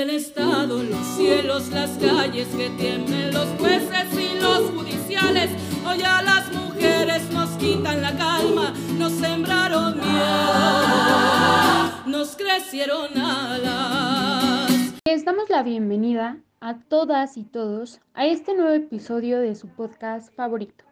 el Estado, los cielos, las calles, que tienen los jueces y los judiciales. Hoy a las mujeres nos quitan la calma, nos sembraron miedo, nos crecieron alas. Les damos la bienvenida a todas y todos a este nuevo episodio de su podcast favorito.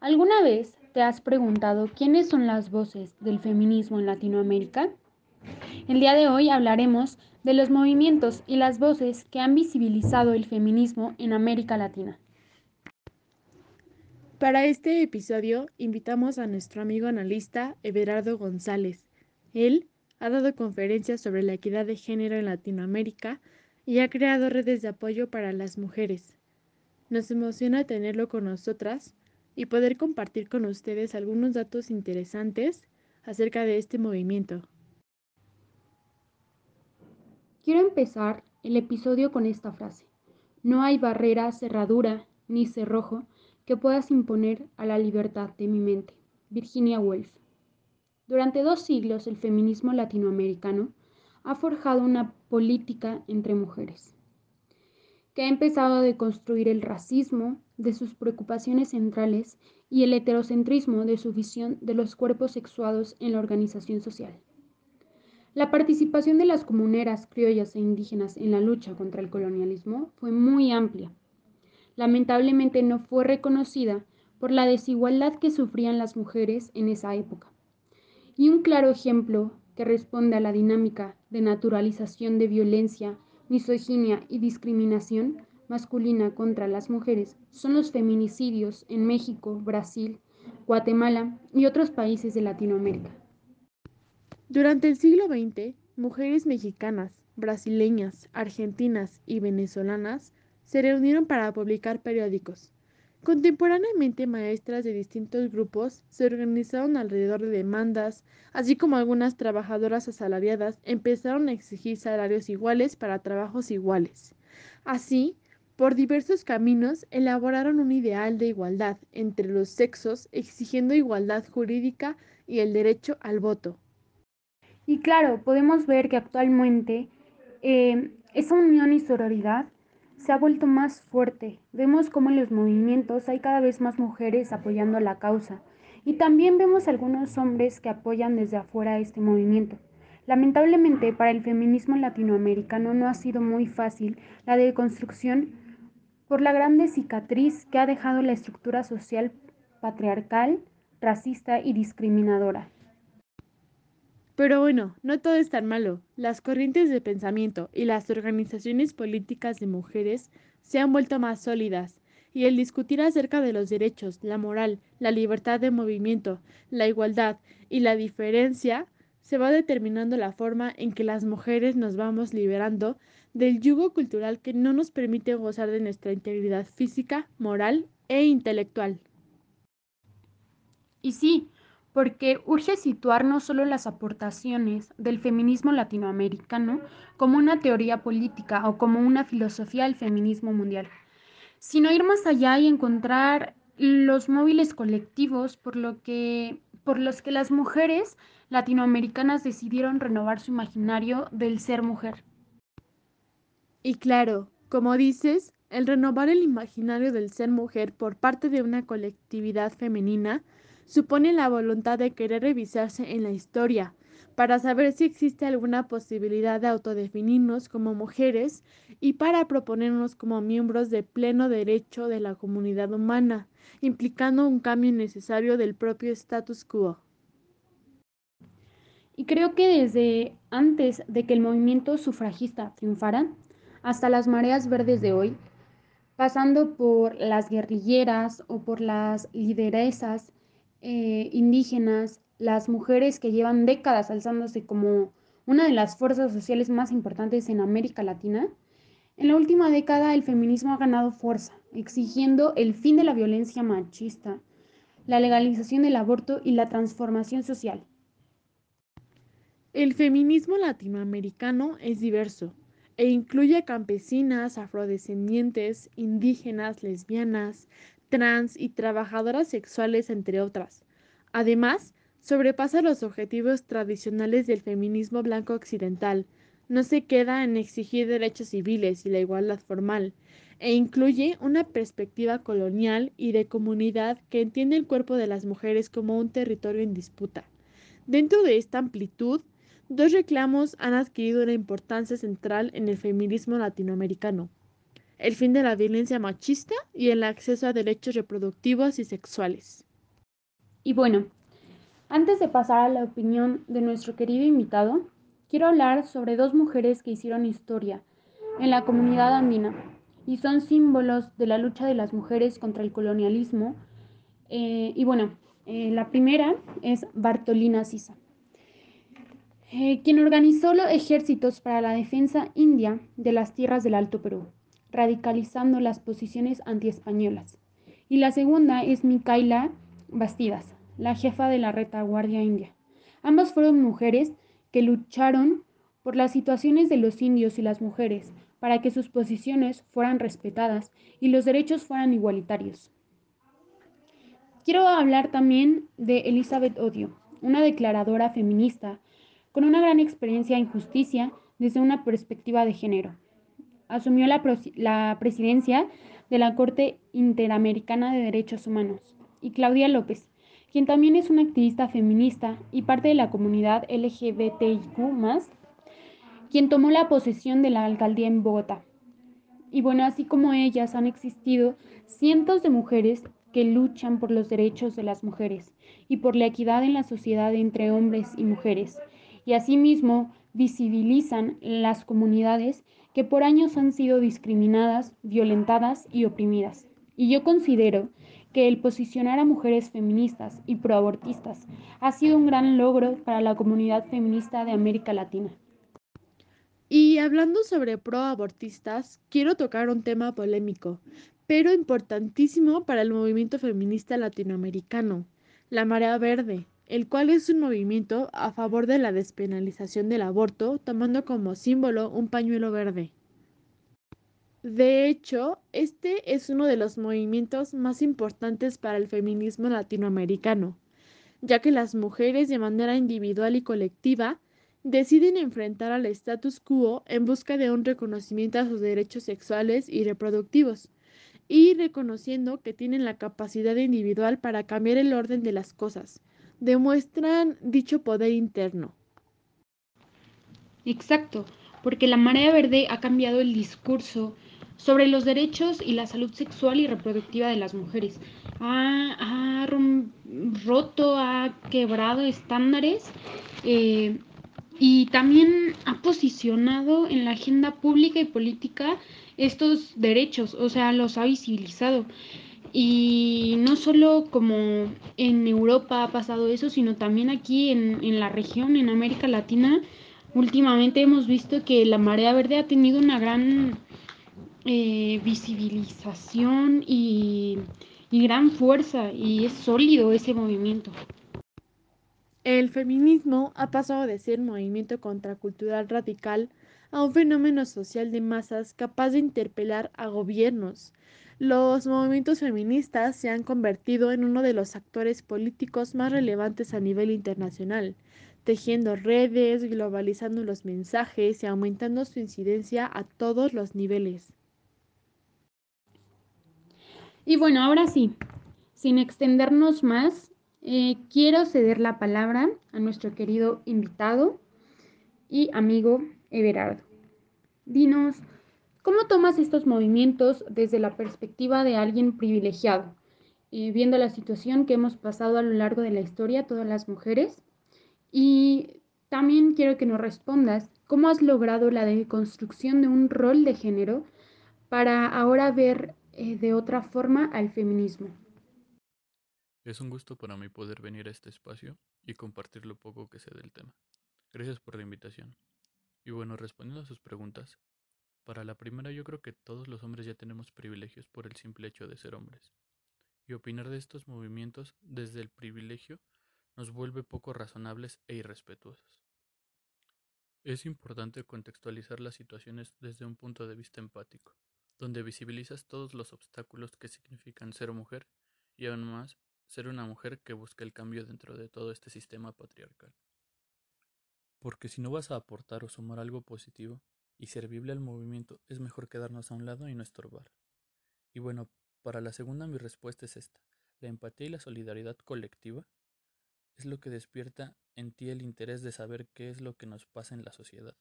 ¿Alguna vez te has preguntado quiénes son las voces del feminismo en Latinoamérica? El día de hoy hablaremos de los movimientos y las voces que han visibilizado el feminismo en América Latina. Para este episodio invitamos a nuestro amigo analista Everardo González. Él ha dado conferencias sobre la equidad de género en Latinoamérica y ha creado redes de apoyo para las mujeres. Nos emociona tenerlo con nosotras y poder compartir con ustedes algunos datos interesantes acerca de este movimiento. Quiero empezar el episodio con esta frase. No hay barrera, cerradura ni cerrojo que puedas imponer a la libertad de mi mente. Virginia Woolf. Durante dos siglos el feminismo latinoamericano ha forjado una política entre mujeres, que ha empezado a deconstruir el racismo de sus preocupaciones centrales y el heterocentrismo de su visión de los cuerpos sexuados en la organización social. La participación de las comuneras criollas e indígenas en la lucha contra el colonialismo fue muy amplia. Lamentablemente no fue reconocida por la desigualdad que sufrían las mujeres en esa época. Y un claro ejemplo que responde a la dinámica de naturalización de violencia, misoginia y discriminación masculina contra las mujeres son los feminicidios en México, Brasil, Guatemala y otros países de Latinoamérica. Durante el siglo XX, mujeres mexicanas, brasileñas, argentinas y venezolanas se reunieron para publicar periódicos. Contemporáneamente, maestras de distintos grupos se organizaron alrededor de demandas, así como algunas trabajadoras asalariadas empezaron a exigir salarios iguales para trabajos iguales. Así, por diversos caminos elaboraron un ideal de igualdad entre los sexos, exigiendo igualdad jurídica y el derecho al voto. Y claro, podemos ver que actualmente eh, esa unión y sororidad se ha vuelto más fuerte. Vemos cómo en los movimientos hay cada vez más mujeres apoyando la causa. Y también vemos algunos hombres que apoyan desde afuera este movimiento. Lamentablemente, para el feminismo latinoamericano no ha sido muy fácil la deconstrucción por la grande cicatriz que ha dejado la estructura social patriarcal, racista y discriminadora. Pero bueno, no todo es tan malo. Las corrientes de pensamiento y las organizaciones políticas de mujeres se han vuelto más sólidas, y el discutir acerca de los derechos, la moral, la libertad de movimiento, la igualdad y la diferencia se va determinando la forma en que las mujeres nos vamos liberando del yugo cultural que no nos permite gozar de nuestra integridad física, moral e intelectual. Y sí, porque urge situar no solo las aportaciones del feminismo latinoamericano como una teoría política o como una filosofía del feminismo mundial, sino ir más allá y encontrar los móviles colectivos por, por los que las mujeres latinoamericanas decidieron renovar su imaginario del ser mujer. Y claro, como dices, el renovar el imaginario del ser mujer por parte de una colectividad femenina supone la voluntad de querer revisarse en la historia para saber si existe alguna posibilidad de autodefinirnos como mujeres y para proponernos como miembros de pleno derecho de la comunidad humana, implicando un cambio necesario del propio status quo. Y creo que desde antes de que el movimiento sufragista triunfara, hasta las mareas verdes de hoy, pasando por las guerrilleras o por las lideresas eh, indígenas, las mujeres que llevan décadas alzándose como una de las fuerzas sociales más importantes en América Latina, en la última década el feminismo ha ganado fuerza, exigiendo el fin de la violencia machista, la legalización del aborto y la transformación social. El feminismo latinoamericano es diverso e incluye campesinas, afrodescendientes, indígenas, lesbianas, trans y trabajadoras sexuales, entre otras. Además, sobrepasa los objetivos tradicionales del feminismo blanco occidental, no se queda en exigir derechos civiles y la igualdad formal, e incluye una perspectiva colonial y de comunidad que entiende el cuerpo de las mujeres como un territorio en disputa. Dentro de esta amplitud, dos reclamos han adquirido una importancia central en el feminismo latinoamericano. El fin de la violencia machista y el acceso a derechos reproductivos y sexuales. Y bueno, antes de pasar a la opinión de nuestro querido invitado, quiero hablar sobre dos mujeres que hicieron historia en la comunidad andina y son símbolos de la lucha de las mujeres contra el colonialismo. Eh, y bueno, eh, la primera es Bartolina Sisa, eh, quien organizó los ejércitos para la defensa india de las tierras del Alto Perú, radicalizando las posiciones antiespañolas. Y la segunda es Micaela Bastidas, la jefa de la retaguardia india. Ambas fueron mujeres que lucharon por las situaciones de los indios y las mujeres, para que sus posiciones fueran respetadas y los derechos fueran igualitarios. Quiero hablar también de Elizabeth Odio, una declaradora feminista con una gran experiencia en justicia desde una perspectiva de género. Asumió la, presidencia de la Corte Interamericana de Derechos Humanos. Y Claudia López, quien también es una activista feminista y parte de la comunidad LGBTIQ, quien tomó la posesión de la alcaldía en Bogotá. Y bueno, así como ellas han existido cientos de mujeres que luchan por los derechos de las mujeres y por la equidad en la sociedad entre hombres y mujeres, y asimismo visibilizan las comunidades que por años han sido discriminadas, violentadas y oprimidas. Y yo considero que el posicionar a mujeres feministas y proabortistas ha sido un gran logro para la comunidad feminista de América Latina. Y hablando sobre proabortistas, quiero tocar un tema polémico, pero importantísimo para el movimiento feminista latinoamericano, la Marea Verde, el cual es un movimiento a favor de la despenalización del aborto, tomando como símbolo un pañuelo verde. De hecho, este es uno de los movimientos más importantes para el feminismo latinoamericano, ya que las mujeres de manera individual y colectiva deciden enfrentar al status quo en busca de un reconocimiento a sus derechos sexuales y reproductivos, y reconociendo que tienen la capacidad individual para cambiar el orden de las cosas, demuestran dicho poder interno. Exacto, porque la marea verde ha cambiado el discurso sobre los derechos y la salud sexual y reproductiva de las mujeres. Ha, roto, ha quebrado estándares eh, y también ha posicionado en la agenda pública y política estos derechos, o sea, los ha visibilizado. Y no solo como en Europa ha pasado eso, sino también aquí en, en la región, en América Latina, últimamente hemos visto que la marea verde ha tenido una gran eh, visibilización y, y gran fuerza y es sólido ese movimiento. El feminismo ha pasado de ser movimiento contracultural radical a un fenómeno social de masas capaz de interpelar a gobiernos. Los movimientos feministas se han convertido en uno de los actores políticos más relevantes a nivel internacional, tejiendo redes, globalizando los mensajes y aumentando su incidencia a todos los niveles. Y bueno, ahora sí, sin extendernos más, eh, quiero ceder la palabra a nuestro querido invitado y amigo Everardo. Dinos, ¿cómo tomas estos movimientos desde la perspectiva de alguien privilegiado, eh, viendo la situación que hemos pasado a lo largo de la historia todas las mujeres? Y también quiero que nos respondas cómo has logrado la deconstrucción de un rol de género para ahora ver eh, de otra forma al feminismo. Es un gusto para mí poder venir a este espacio y compartir lo poco que sé del tema. Gracias por la invitación. Y bueno, respondiendo a sus preguntas, para la primera yo creo que todos los hombres ya tenemos privilegios por el simple hecho de ser hombres. Y opinar de estos movimientos desde el privilegio nos vuelve poco razonables e irrespetuosos. Es importante contextualizar las situaciones desde un punto de vista empático, donde visibilizas todos los obstáculos que significan ser mujer y aún más ser una mujer que busca el cambio dentro de todo este sistema patriarcal. Porque si no vas a aportar o sumar algo positivo y servible al movimiento, es mejor quedarnos a un lado y no estorbar. Y bueno, para la segunda mi respuesta es esta. La empatía y la solidaridad colectiva es lo que despierta en ti el interés de saber qué es lo que nos pasa en la sociedad.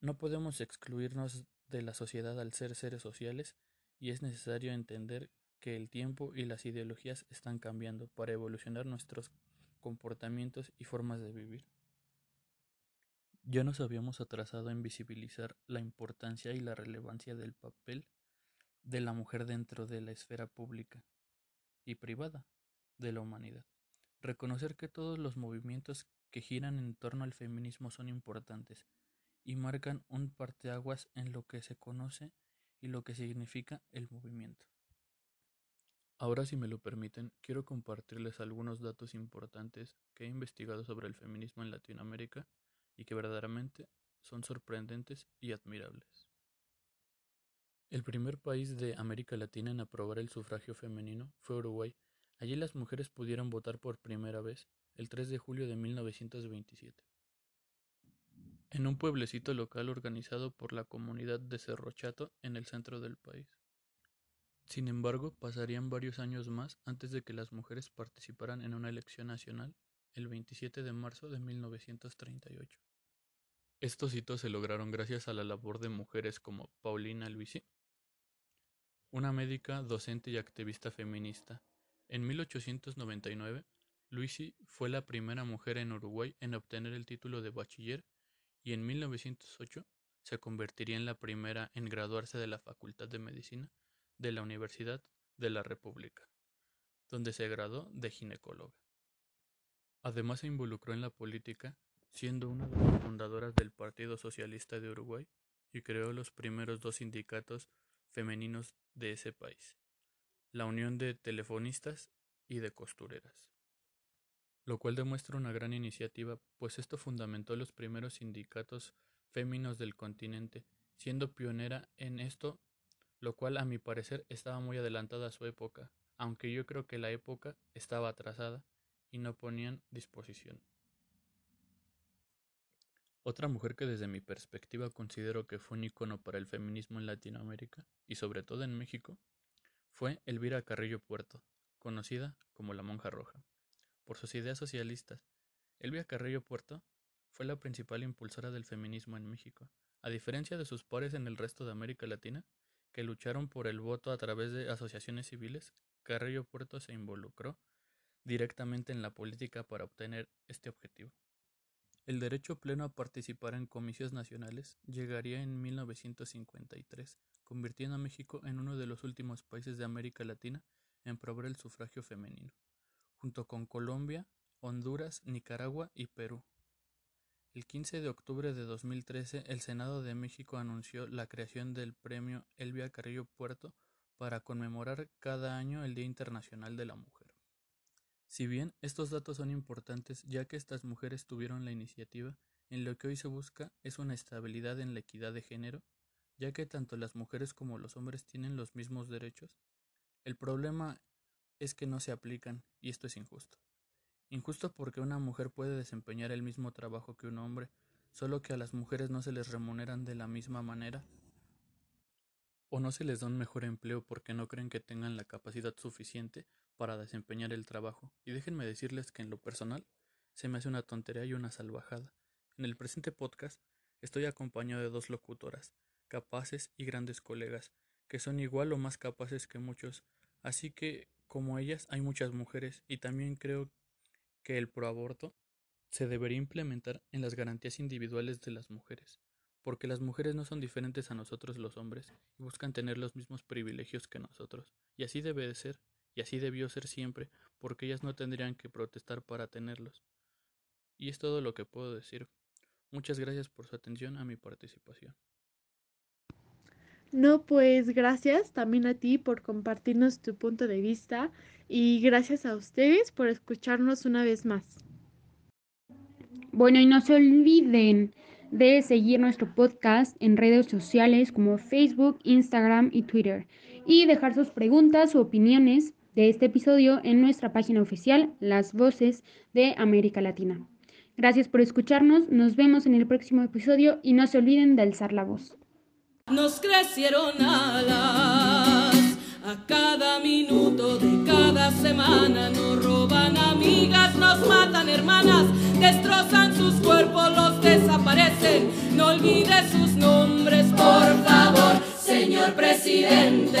No podemos excluirnos de la sociedad al ser seres sociales y es necesario entender que el tiempo y las ideologías están cambiando para evolucionar nuestros comportamientos y formas de vivir. Ya nos habíamos atrasado en visibilizar la importancia y la relevancia del papel de la mujer dentro de la esfera pública y privada de la humanidad. Reconocer que todos los movimientos que giran en torno al feminismo son importantes y marcan un parteaguas en lo que se conoce y lo que significa el movimiento. Ahora, si me lo permiten, quiero compartirles algunos datos importantes que he investigado sobre el feminismo en Latinoamérica y que verdaderamente son sorprendentes y admirables. El primer país de América Latina en aprobar el sufragio femenino fue Uruguay. Allí las mujeres pudieron votar por primera vez el 3 de julio de 1927 en un pueblecito local organizado por la comunidad de Cerro Chato en el centro del país. Sin embargo, pasarían varios años más antes de que las mujeres participaran en una elección nacional el 27 de marzo de 1938. Estos hitos se lograron gracias a la labor de mujeres como Paulina Luisi, una médica, docente y activista feminista. En 1899, Luisi fue la primera mujer en Uruguay en obtener el título de bachiller y en 1908 se convertiría en la primera en graduarse de la Facultad de Medicina de la Universidad de la República, donde se graduó de ginecóloga. Además se involucró en la política, siendo una de las fundadoras del Partido Socialista de Uruguay y creó los primeros dos sindicatos femeninos de ese país, la Unión de Telefonistas y de Costureras lo cual demuestra una gran iniciativa, pues esto fundamentó los primeros sindicatos féminos del continente, siendo pionera en esto, lo cual a mi parecer estaba muy adelantada a su época, aunque yo creo que la época estaba atrasada y no ponían disposición. Otra mujer que desde mi perspectiva considero que fue un icono para el feminismo en Latinoamérica y sobre todo en México fue Elvira Carrillo Puerto, conocida como la Monja Roja por sus ideas socialistas. Elvia Carrillo Puerto fue la principal impulsora del feminismo en México, a diferencia de sus pares en el resto de América Latina, que lucharon por el voto a través de asociaciones civiles, Carrillo Puerto se involucró directamente en la política para obtener este objetivo. El derecho pleno a participar en comicios nacionales llegaría en 1953, convirtiendo a México en uno de los últimos países de América Latina en probar el sufragio femenino junto con Colombia, Honduras, Nicaragua y Perú. El 15 de octubre de 2013, el Senado de México anunció la creación del Premio Elvia Carrillo Puerto para conmemorar cada año el Día Internacional de la Mujer. Si bien estos datos son importantes ya que estas mujeres tuvieron la iniciativa, en lo que hoy se busca es una estabilidad en la equidad de género, ya que tanto las mujeres como los hombres tienen los mismos derechos. El problema es que no se aplican, y esto es injusto. Injusto porque una mujer puede desempeñar el mismo trabajo que un hombre, solo que a las mujeres no se les remuneran de la misma manera, o no se les da un mejor empleo porque no creen que tengan la capacidad suficiente para desempeñar el trabajo. Y déjenme decirles que en lo personal se me hace una tontería y una salvajada. En el presente podcast estoy acompañado de dos locutoras, capaces y grandes colegas, que son igual o más capaces que muchos, así que como ellas hay muchas mujeres y también creo que el proaborto se debería implementar en las garantías individuales de las mujeres, porque las mujeres no son diferentes a nosotros los hombres y buscan tener los mismos privilegios que nosotros, y así debe de ser, y así debió ser siempre, porque ellas no tendrían que protestar para tenerlos. Y es todo lo que puedo decir. Muchas gracias por su atención a mi participación. No, pues gracias también a ti por compartirnos tu punto de vista y gracias a ustedes por escucharnos una vez más. Bueno, y no se olviden de seguir nuestro podcast en redes sociales como Facebook, Instagram y Twitter y dejar sus preguntas o opiniones de este episodio en nuestra página oficial Las Voces de América Latina. Gracias por escucharnos, nos vemos en el próximo episodio y no se olviden de alzar la voz. Nos crecieron alas a cada minuto de cada semana, nos roban amigas, nos matan hermanas, destrozan sus cuerpos, los desaparecen. No olvide sus nombres, por favor, señor presidente.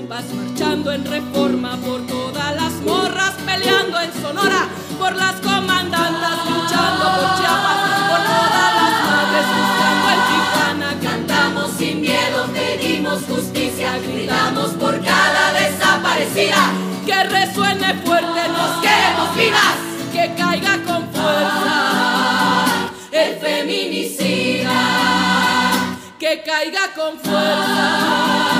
Compas marchando en reforma, por todas las morras peleando en Sonora, por las comandantas luchando por Chiapas, por todas las madres buscando en Tijuana. Cantamos sin miedo, pedimos justicia, gritamos por cada desaparecida. Que resuene fuerte, nos queremos vivas, que caiga con fuerza el feminicida que caiga con fuerza